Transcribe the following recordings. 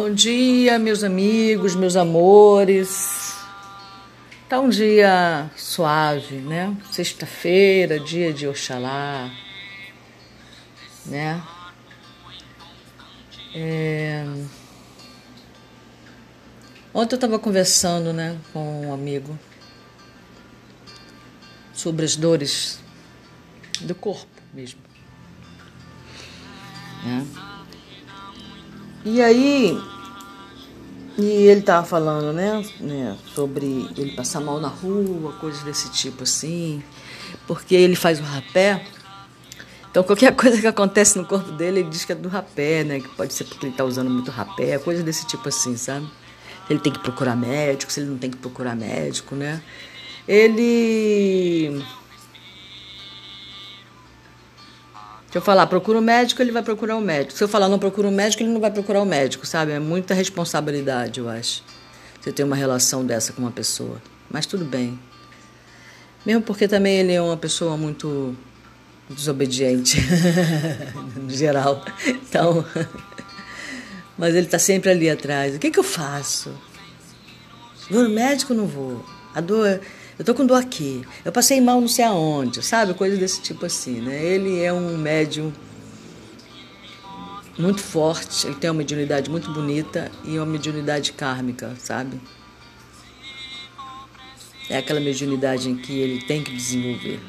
Bom dia, meus amigos, meus amores. Tá um dia suave, né? Sexta-feira, dia de Oxalá, né? É... Ontem eu estava conversando, né, com um amigo sobre as dores do corpo mesmo, né? E aí, e ele tava falando, né, né, sobre ele passar mal na rua, coisas desse tipo assim, porque ele faz o rapé. Então, qualquer coisa que acontece no corpo dele, ele diz que é do rapé, né? Que pode ser porque ele tá usando muito rapé, coisas desse tipo assim, sabe? Ele tem que procurar médico, se ele não tem que procurar médico, né? Ele Se eu falar procura um médico, ele vai procurar um médico. Se eu falar não procura um médico, ele não vai procurar um médico, sabe? É muita responsabilidade, eu acho. Você ter uma relação dessa com uma pessoa. Mas tudo bem. Mesmo porque também ele é uma pessoa muito desobediente, no geral. Então, mas ele está sempre ali atrás. O que, que eu faço? Vou no médico ou não vou? A dor eu tô com dor aqui, eu passei mal não sei aonde, sabe? Coisas desse tipo assim, né? Ele é um médium muito forte, ele tem uma mediunidade muito bonita e uma mediunidade kármica, sabe? É aquela mediunidade em que ele tem que desenvolver.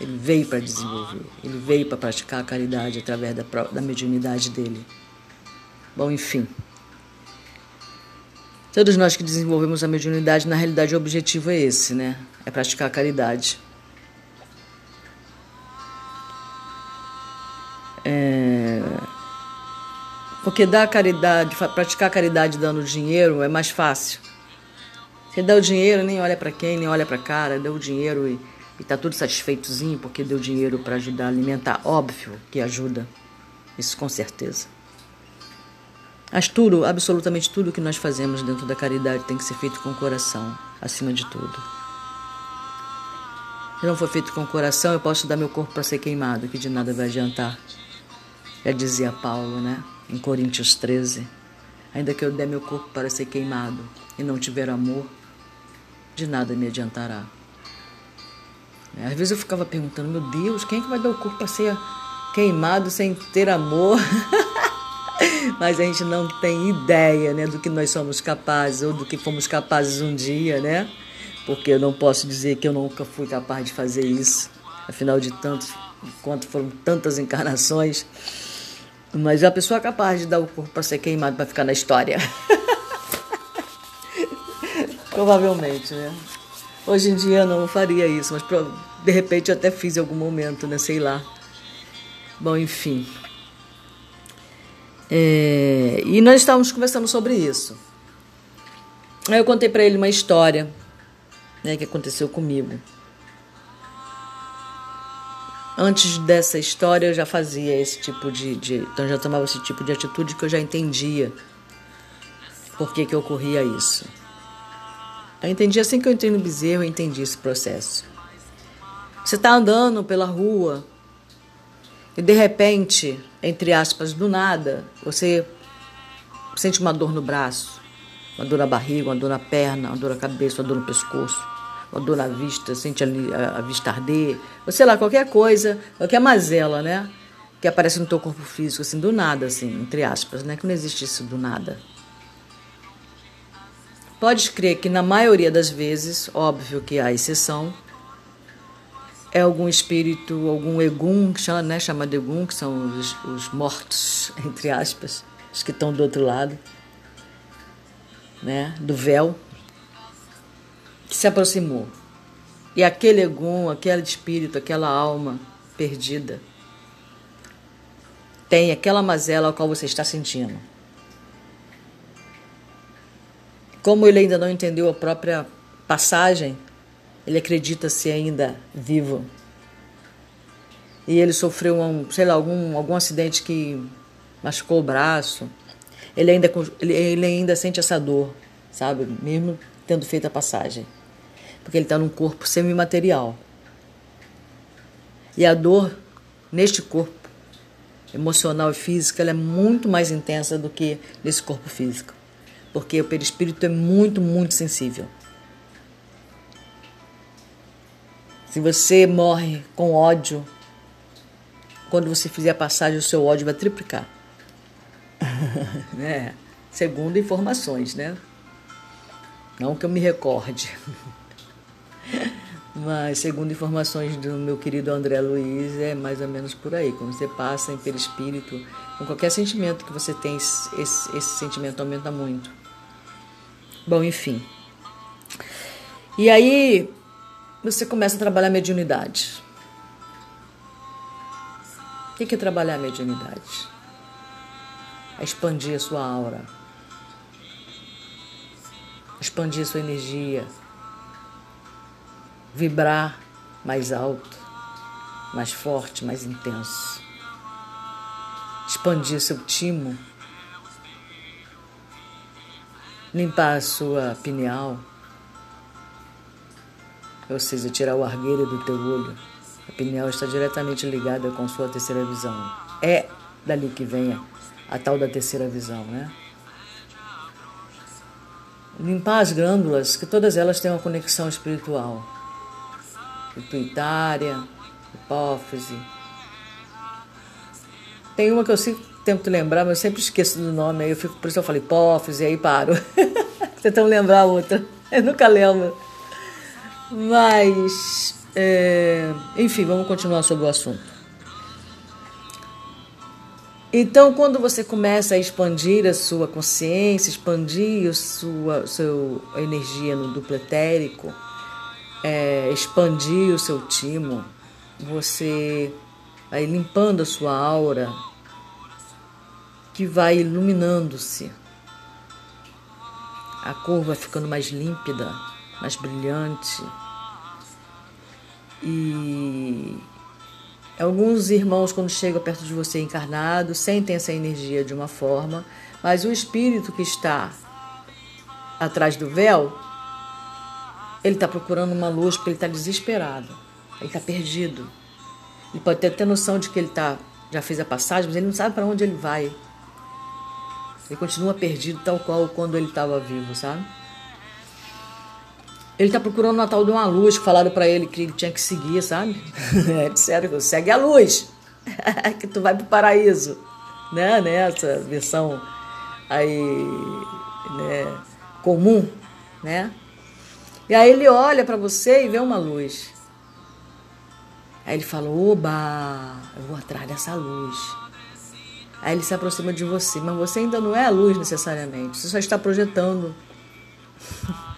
Ele veio para desenvolver, ele veio para praticar a caridade através da, da mediunidade dele. Bom, enfim. Todos nós que desenvolvemos a mediunidade, na realidade, o objetivo é esse, né? É praticar a caridade. É... Porque dar caridade, praticar caridade dando dinheiro é mais fácil. Você dá o dinheiro, nem olha para quem, nem olha para cara, deu o dinheiro e, está tudo satisfeitozinho porque deu dinheiro para ajudar a alimentar. Óbvio que ajuda, isso com certeza. Mas tudo, absolutamente tudo que nós fazemos dentro da caridade tem que ser feito com o coração, acima de tudo. Se não for feito com o coração, eu posso dar meu corpo para ser queimado, que de nada vai adiantar. Já dizia Paulo, né? Em Coríntios 13. Ainda que eu der meu corpo para ser queimado e não tiver amor, de nada me adiantará. Às vezes eu ficava perguntando, meu Deus, quem é que vai dar o corpo para ser queimado sem ter amor? mas a gente não tem ideia né, do que nós somos capazes ou do que fomos capazes um dia, né? Porque eu não posso dizer que eu nunca fui capaz de fazer isso, afinal de tantos, quanto foram tantas encarnações. Mas a pessoa é capaz de dar o corpo para ser queimado para ficar na história. Provavelmente, né? Hoje em dia eu não faria isso, mas de repente eu até fiz em algum momento, né? Sei lá. Bom, enfim. É, e nós estávamos conversando sobre isso. Aí eu contei para ele uma história né, que aconteceu comigo. Antes dessa história eu já fazia esse tipo de, de então já tomava esse tipo de atitude que eu já entendia por que, que ocorria isso. Eu entendi assim que eu entrei no bezerro, eu entendi esse processo. Você está andando pela rua e de repente, entre aspas, do nada, você sente uma dor no braço, uma dor na barriga, uma dor na perna, uma dor na cabeça, uma dor no pescoço, uma dor na vista, sente a, a vista arder, ou sei lá, qualquer coisa, qualquer mazela, né? Que aparece no teu corpo físico, assim, do nada, assim, entre aspas, né? Que não existe isso do nada. Pode crer que na maioria das vezes, óbvio que há exceção, é algum espírito, algum egum, chama, né, chama de egum, que são os, os mortos, entre aspas, os que estão do outro lado, né, do véu, que se aproximou. E aquele egum, aquele espírito, aquela alma perdida, tem aquela mazela a qual você está sentindo. Como ele ainda não entendeu a própria passagem, ele acredita ser ainda vivo. E ele sofreu um, sei lá, algum, algum acidente que machucou o braço. Ele ainda, ele, ele ainda sente essa dor, sabe? Mesmo tendo feito a passagem. Porque ele está num corpo semimaterial. E a dor neste corpo emocional e física ela é muito mais intensa do que nesse corpo físico. Porque o perispírito é muito, muito sensível. Se você morre com ódio, quando você fizer a passagem, o seu ódio vai triplicar. né? Segundo informações, né? Não que eu me recorde. Mas, segundo informações do meu querido André Luiz, é mais ou menos por aí. Quando você passa em perispírito, com qualquer sentimento que você tem, esse, esse sentimento aumenta muito. Bom, enfim. E aí, você começa a trabalhar a mediunidade. O que é trabalhar a mediunidade? É expandir a sua aura, expandir a sua energia vibrar mais alto, mais forte, mais intenso. Expandir seu timo, limpar a sua pineal, ou seja, tirar o argueiro do teu olho. A pineal está diretamente ligada com sua terceira visão. É dali que vem a, a tal da terceira visão, né? Limpar as glândulas, que todas elas têm uma conexão espiritual pituitária, hipófise. Tem uma que eu sempre tento lembrar, mas eu sempre esqueço do nome, aí eu fico, por isso eu falei hipófise, aí paro. Tentando lembrar a outra. Eu nunca lembro. Mas, é, enfim, vamos continuar sobre o assunto. Então, quando você começa a expandir a sua consciência, expandir a sua, sua energia no duplo etérico, é, expandir o seu timo, você vai limpando a sua aura, que vai iluminando-se. A cor vai ficando mais límpida, mais brilhante. E alguns irmãos, quando chegam perto de você encarnado, sentem essa energia de uma forma, mas o espírito que está atrás do véu ele está procurando uma luz porque ele está desesperado. Ele está perdido. Ele pode ter até noção de que ele tá, já fez a passagem, mas ele não sabe para onde ele vai. Ele continua perdido, tal qual quando ele estava vivo, sabe? Ele está procurando uma tal de uma luz que falaram para ele que ele tinha que seguir, sabe? É, disseram, segue a luz, que tu vai para o paraíso. Né? Nessa versão aí, né? comum, né? E aí ele olha para você e vê uma luz. Aí ele fala: Oba, eu vou atrás dessa luz. Aí ele se aproxima de você, mas você ainda não é a luz necessariamente, você só está projetando.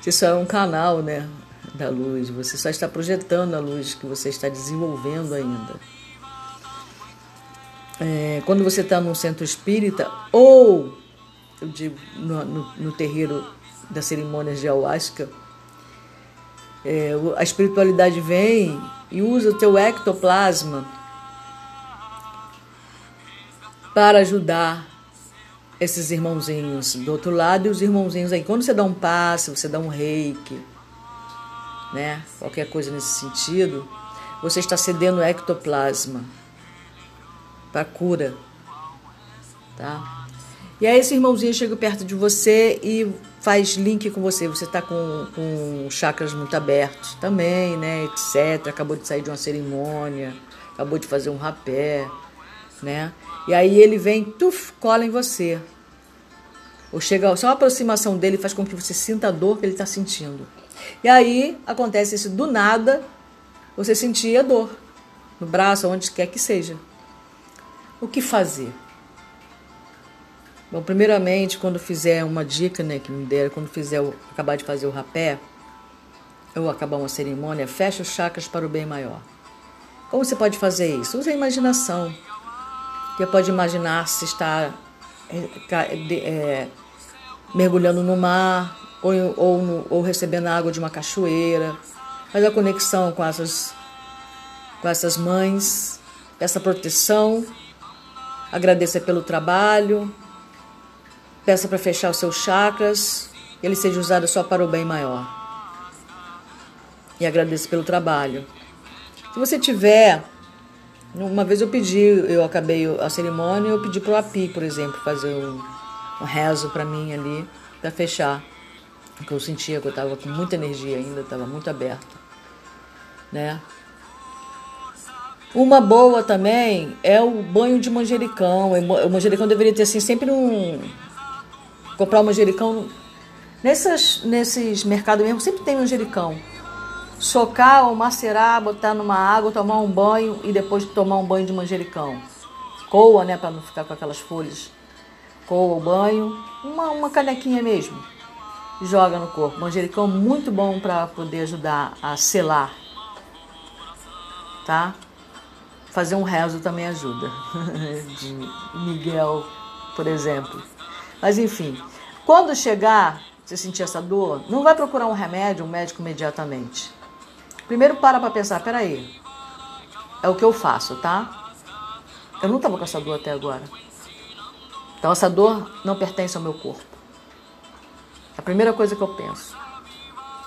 Você só é um canal, né, da luz, você só está projetando a luz que você está desenvolvendo ainda. É, quando você está num centro espírita, ou, eu digo, no, no, no terreiro das cerimônias de ayahuasca, é, a espiritualidade vem e usa o teu ectoplasma para ajudar esses irmãozinhos do outro lado e os irmãozinhos aí. Quando você dá um passe, você dá um reiki, né? Qualquer coisa nesse sentido, você está cedendo ectoplasma para cura, tá? E aí esse irmãozinho chega perto de você e faz link com você. Você está com, com chakras muito abertos também, né? Etc. Acabou de sair de uma cerimônia, acabou de fazer um rapé, né? E aí ele vem, tuf, cola em você. Ou chega, só a aproximação dele faz com que você sinta a dor que ele está sentindo. E aí acontece isso do nada, você sentia dor no braço, onde quer que seja. O que fazer? Bom, primeiramente, quando fizer uma dica, né, que me deram, quando fizer, acabar de fazer o rapé, ou acabar uma cerimônia, fecha os chakras para o bem maior. Como você pode fazer isso? Use a imaginação. Você pode imaginar se está é, é, mergulhando no mar ou, ou, ou recebendo água de uma cachoeira. Faz a conexão com essas, com essas mães, essa proteção. Agradeça pelo trabalho, Peça para fechar os seus chakras, ele seja usado só para o bem maior. E agradeço pelo trabalho. Se você tiver Uma vez eu pedi, eu acabei a cerimônia, eu pedi pro Api, por exemplo, fazer um, um rezo para mim ali, para fechar. Porque eu sentia que eu estava com muita energia ainda, estava muito aberta, né? Uma boa também é o banho de manjericão. O manjericão deveria ter assim sempre um comprar o manjericão nesses nesses mercados mesmo sempre tem manjericão socar ou macerar, botar numa água, tomar um banho e depois tomar um banho de manjericão. Coa, né, para não ficar com aquelas folhas. Coa o banho, uma, uma canequinha mesmo. Joga no corpo. Manjericão muito bom para poder ajudar a selar. Tá? Fazer um rezo também ajuda. de Miguel, por exemplo. Mas enfim, quando chegar, você sentir essa dor, não vai procurar um remédio, um médico imediatamente. Primeiro para para pensar, peraí, é o que eu faço, tá? Eu não estava com essa dor até agora. Então essa dor não pertence ao meu corpo. É a primeira coisa que eu penso.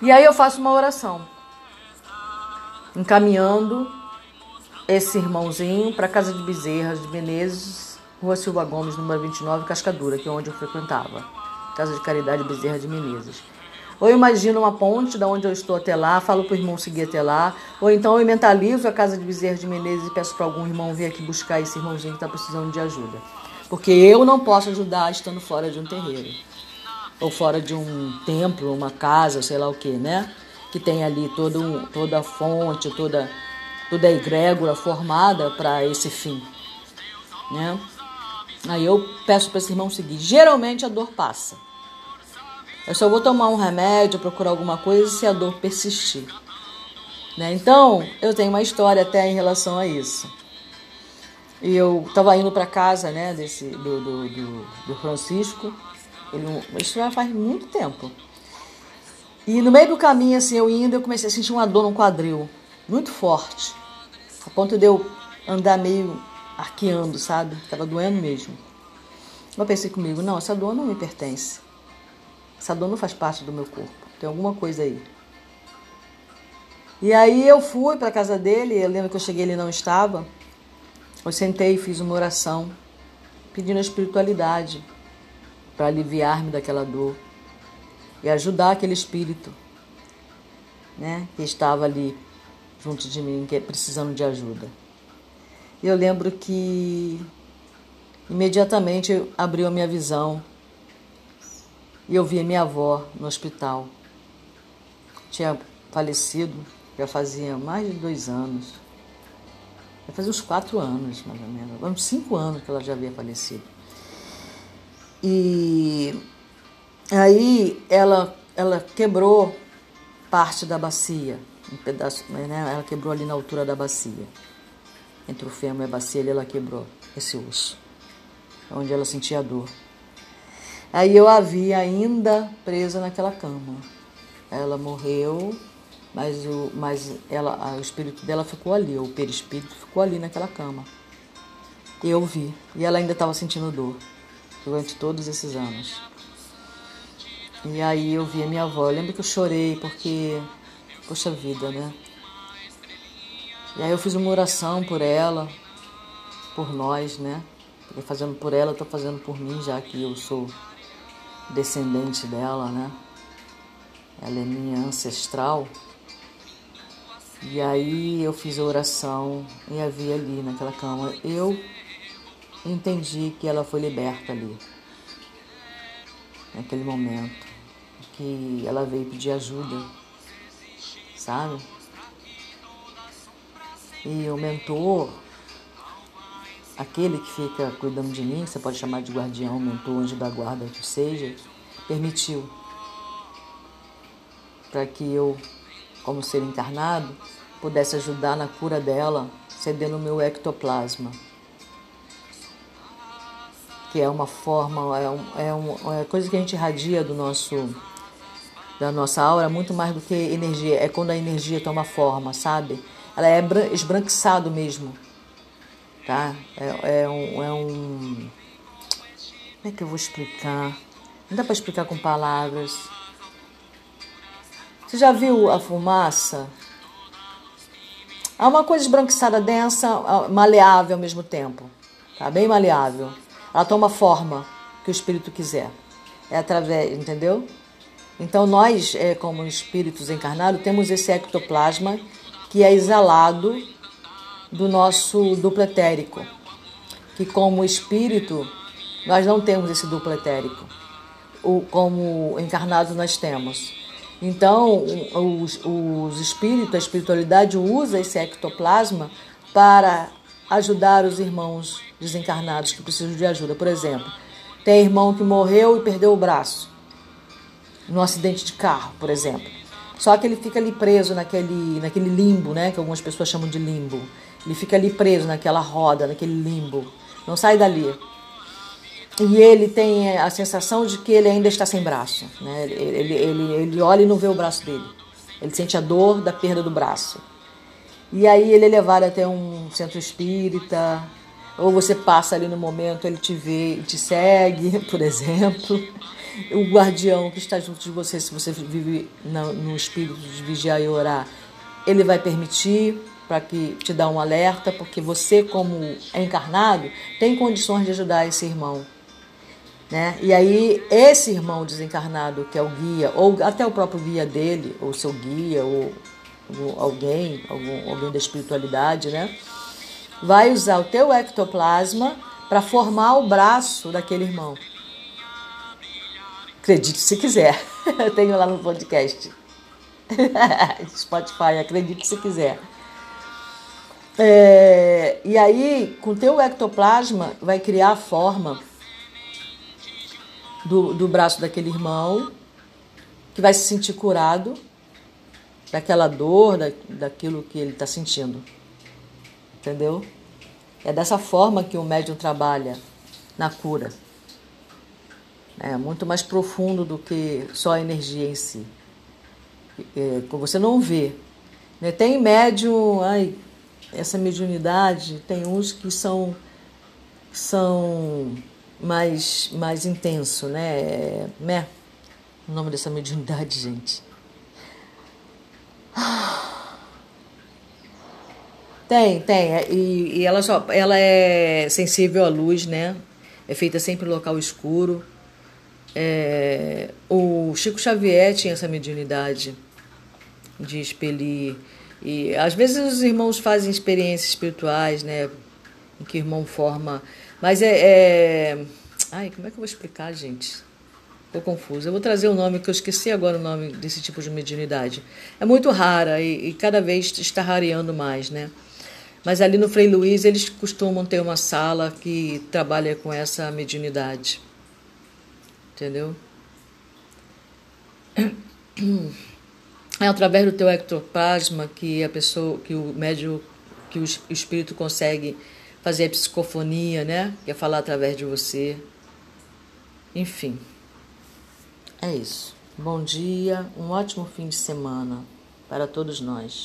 E aí eu faço uma oração, encaminhando esse irmãozinho para casa de Bezerras de Menezes, Rua Silva Gomes, número 29, Cascadura, que é onde eu frequentava. Casa de Caridade Bezerra de Menezes. Ou eu imagino uma ponte da onde eu estou até lá, falo para o irmão seguir até lá. Ou então eu mentalizo a casa de Bezerra de Menezes e peço para algum irmão vir aqui buscar esse irmãozinho que está precisando de ajuda. Porque eu não posso ajudar estando fora de um terreiro. Ou fora de um templo, uma casa, sei lá o que, né? Que tem ali todo toda a fonte, toda, toda a egrégora formada para esse fim. Né? Aí eu peço para esse irmão seguir. Geralmente a dor passa. Eu só vou tomar um remédio, procurar alguma coisa se a dor persistir. Né? Então, eu tenho uma história até em relação a isso. E eu estava indo para casa né, desse, do, do, do, do Francisco. Ele, isso já faz muito tempo. E no meio do caminho, assim, eu indo, eu comecei a sentir uma dor no quadril, muito forte. A ponto de eu andar meio arqueando, sabe? Tava doendo mesmo. Eu pensei comigo, não, essa dor não me pertence. Essa dor não faz parte do meu corpo. Tem alguma coisa aí. E aí eu fui para casa dele, eu lembro que eu cheguei ele não estava. Eu sentei e fiz uma oração, pedindo a espiritualidade para aliviar-me daquela dor e ajudar aquele espírito, né, que estava ali junto de mim, que precisando de ajuda. E eu lembro que imediatamente abriu a minha visão e eu vi minha avó no hospital. Tinha falecido, já fazia mais de dois anos. Já fazia uns quatro anos, mais ou menos. Uns cinco anos que ela já havia falecido. E aí ela, ela quebrou parte da bacia, um pedaço, né? Ela quebrou ali na altura da bacia. Entre o fêmur e a bacia ela quebrou esse osso, onde ela sentia dor. Aí eu a vi ainda presa naquela cama. Ela morreu, mas o, mas ela, o espírito dela ficou ali, o perispírito ficou ali naquela cama. Eu vi. E ela ainda estava sentindo dor durante todos esses anos. E aí eu vi a minha avó. Eu lembro que eu chorei porque, poxa vida, né? E aí eu fiz uma oração por ela, por nós, né? Porque fazendo por ela, eu tô fazendo por mim, já que eu sou descendente dela, né? Ela é minha ancestral. E aí eu fiz a oração e a vi ali naquela cama. Eu entendi que ela foi liberta ali, naquele momento, que ela veio pedir ajuda, sabe? E o mentor aquele que fica cuidando de mim, você pode chamar de guardião, mentor, anjo da guarda, que seja, permitiu para que eu, como ser encarnado, pudesse ajudar na cura dela, cedendo o meu ectoplasma, que é uma forma, é, um, é, um, é coisa que a gente irradia do nosso da nossa aura muito mais do que energia, é quando a energia toma forma, sabe? Ela é esbranquiçado mesmo tá? É, é, um, é um. Como é que eu vou explicar? Não dá para explicar com palavras. Você já viu a fumaça? É uma coisa esbranquiçada densa, maleável ao mesmo tempo. Tá bem maleável. Ela toma forma que o espírito quiser. É através, entendeu? Então nós, é, como espíritos encarnados, temos esse ectoplasma que é exalado do nosso duplo etérico. Que como espírito, nós não temos esse duplo etérico. O, como encarnados nós temos. Então, os, os espíritos, a espiritualidade usa esse ectoplasma para ajudar os irmãos desencarnados que precisam de ajuda. Por exemplo, tem irmão que morreu e perdeu o braço no acidente de carro, por exemplo. Só que ele fica ali preso naquele, naquele limbo, né? Que algumas pessoas chamam de limbo. Ele fica ali preso naquela roda, naquele limbo. Não sai dali. E ele tem a sensação de que ele ainda está sem braço. Né? Ele, ele, ele, ele olha e não vê o braço dele. Ele sente a dor da perda do braço. E aí ele é levado até um centro espírita, ou você passa ali no momento, ele te vê te segue, por exemplo. O guardião que está junto de você, se você vive no espírito de vigiar e orar, ele vai permitir para que te dá um alerta, porque você, como é encarnado, tem condições de ajudar esse irmão. Né? E aí, esse irmão desencarnado, que é o guia, ou até o próprio guia dele, ou seu guia, ou, alguém, algum, alguém da espiritualidade, né? vai usar o teu ectoplasma para formar o braço daquele irmão. Acredite se quiser. Eu tenho lá no podcast. Spotify, acredite se quiser. É, e aí, com teu ectoplasma, vai criar a forma do, do braço daquele irmão, que vai se sentir curado daquela dor, da, daquilo que ele está sentindo. Entendeu? É dessa forma que o médium trabalha na cura. É muito mais profundo do que só a energia em si. É, você não vê. Né? Tem médium, ai, essa mediunidade, tem uns que são, são mais, mais intenso, né? Né? O nome dessa mediunidade, gente. Tem, tem. É, e, e, ela, só, ela é sensível à luz, né? É feita sempre em local escuro. É, o Chico Xavier tinha essa mediunidade de expelir. E às vezes os irmãos fazem experiências espirituais, né? Em que o irmão forma. Mas é, é. Ai, como é que eu vou explicar, gente? Estou confusa. Eu vou trazer o nome, que eu esqueci agora o nome desse tipo de mediunidade. É muito rara e, e cada vez está rareando mais, né? Mas ali no Frei Luiz eles costumam ter uma sala que trabalha com essa mediunidade. Entendeu? É através do teu ectoplasma que a pessoa, que o médium, que o espírito consegue fazer a psicofonia, né? Que é falar através de você. Enfim. É isso. Bom dia, um ótimo fim de semana para todos nós.